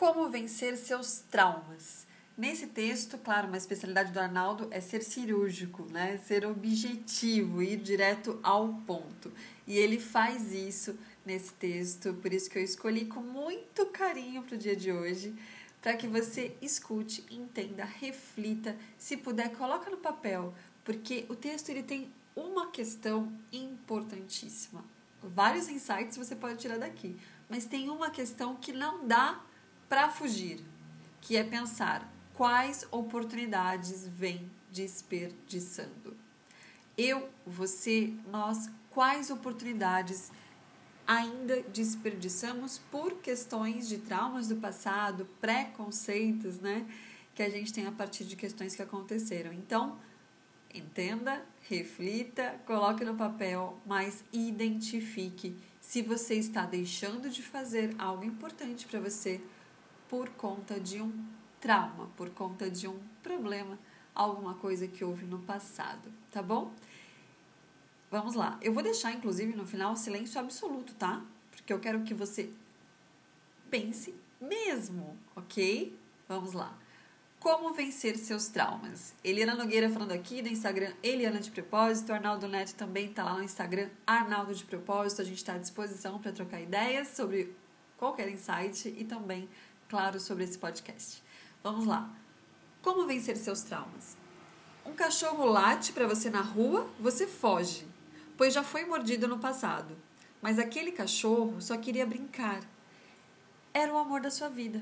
Como vencer seus traumas. Nesse texto, claro, uma especialidade do Arnaldo é ser cirúrgico, né? Ser objetivo, ir direto ao ponto. E ele faz isso nesse texto, por isso que eu escolhi com muito carinho para o dia de hoje, para que você escute, entenda, reflita, se puder, coloca no papel, porque o texto ele tem uma questão importantíssima. Vários insights você pode tirar daqui, mas tem uma questão que não dá para fugir, que é pensar quais oportunidades vem desperdiçando. Eu, você, nós, quais oportunidades ainda desperdiçamos por questões de traumas do passado, preconceitos, né? Que a gente tem a partir de questões que aconteceram. Então, entenda, reflita, coloque no papel, mas identifique se você está deixando de fazer algo importante para você por conta de um trauma, por conta de um problema, alguma coisa que houve no passado, tá bom? Vamos lá. Eu vou deixar, inclusive, no final, silêncio absoluto, tá? Porque eu quero que você pense mesmo, ok? Vamos lá. Como vencer seus traumas? Eliana Nogueira falando aqui do Instagram Eliana de Propósito. Arnaldo Neto também tá lá no Instagram Arnaldo de Propósito. A gente está à disposição para trocar ideias sobre qualquer insight e também, claro, sobre esse podcast. Vamos lá. Como vencer seus traumas? Um cachorro late para você na rua, você foge, pois já foi mordido no passado. Mas aquele cachorro só queria brincar. Era o amor da sua vida.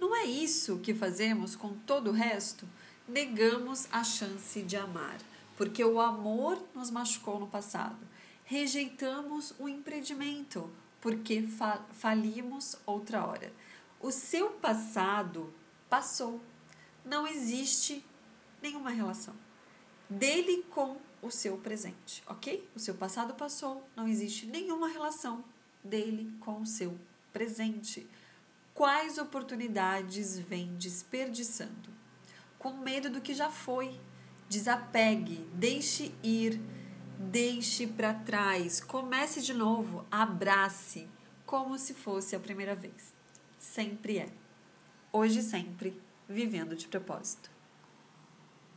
Não é isso que fazemos com todo o resto? Negamos a chance de amar, porque o amor nos machucou no passado. Rejeitamos o empreendimento, porque fa falimos outra hora. O seu passado passou. Não existe nenhuma relação dele com o seu presente, ok? O seu passado passou, não existe nenhuma relação dele com o seu presente. Quais oportunidades vem desperdiçando? Com medo do que já foi. Desapegue, deixe ir, deixe para trás, comece de novo, abrace, como se fosse a primeira vez. Sempre é hoje sempre, vivendo de propósito.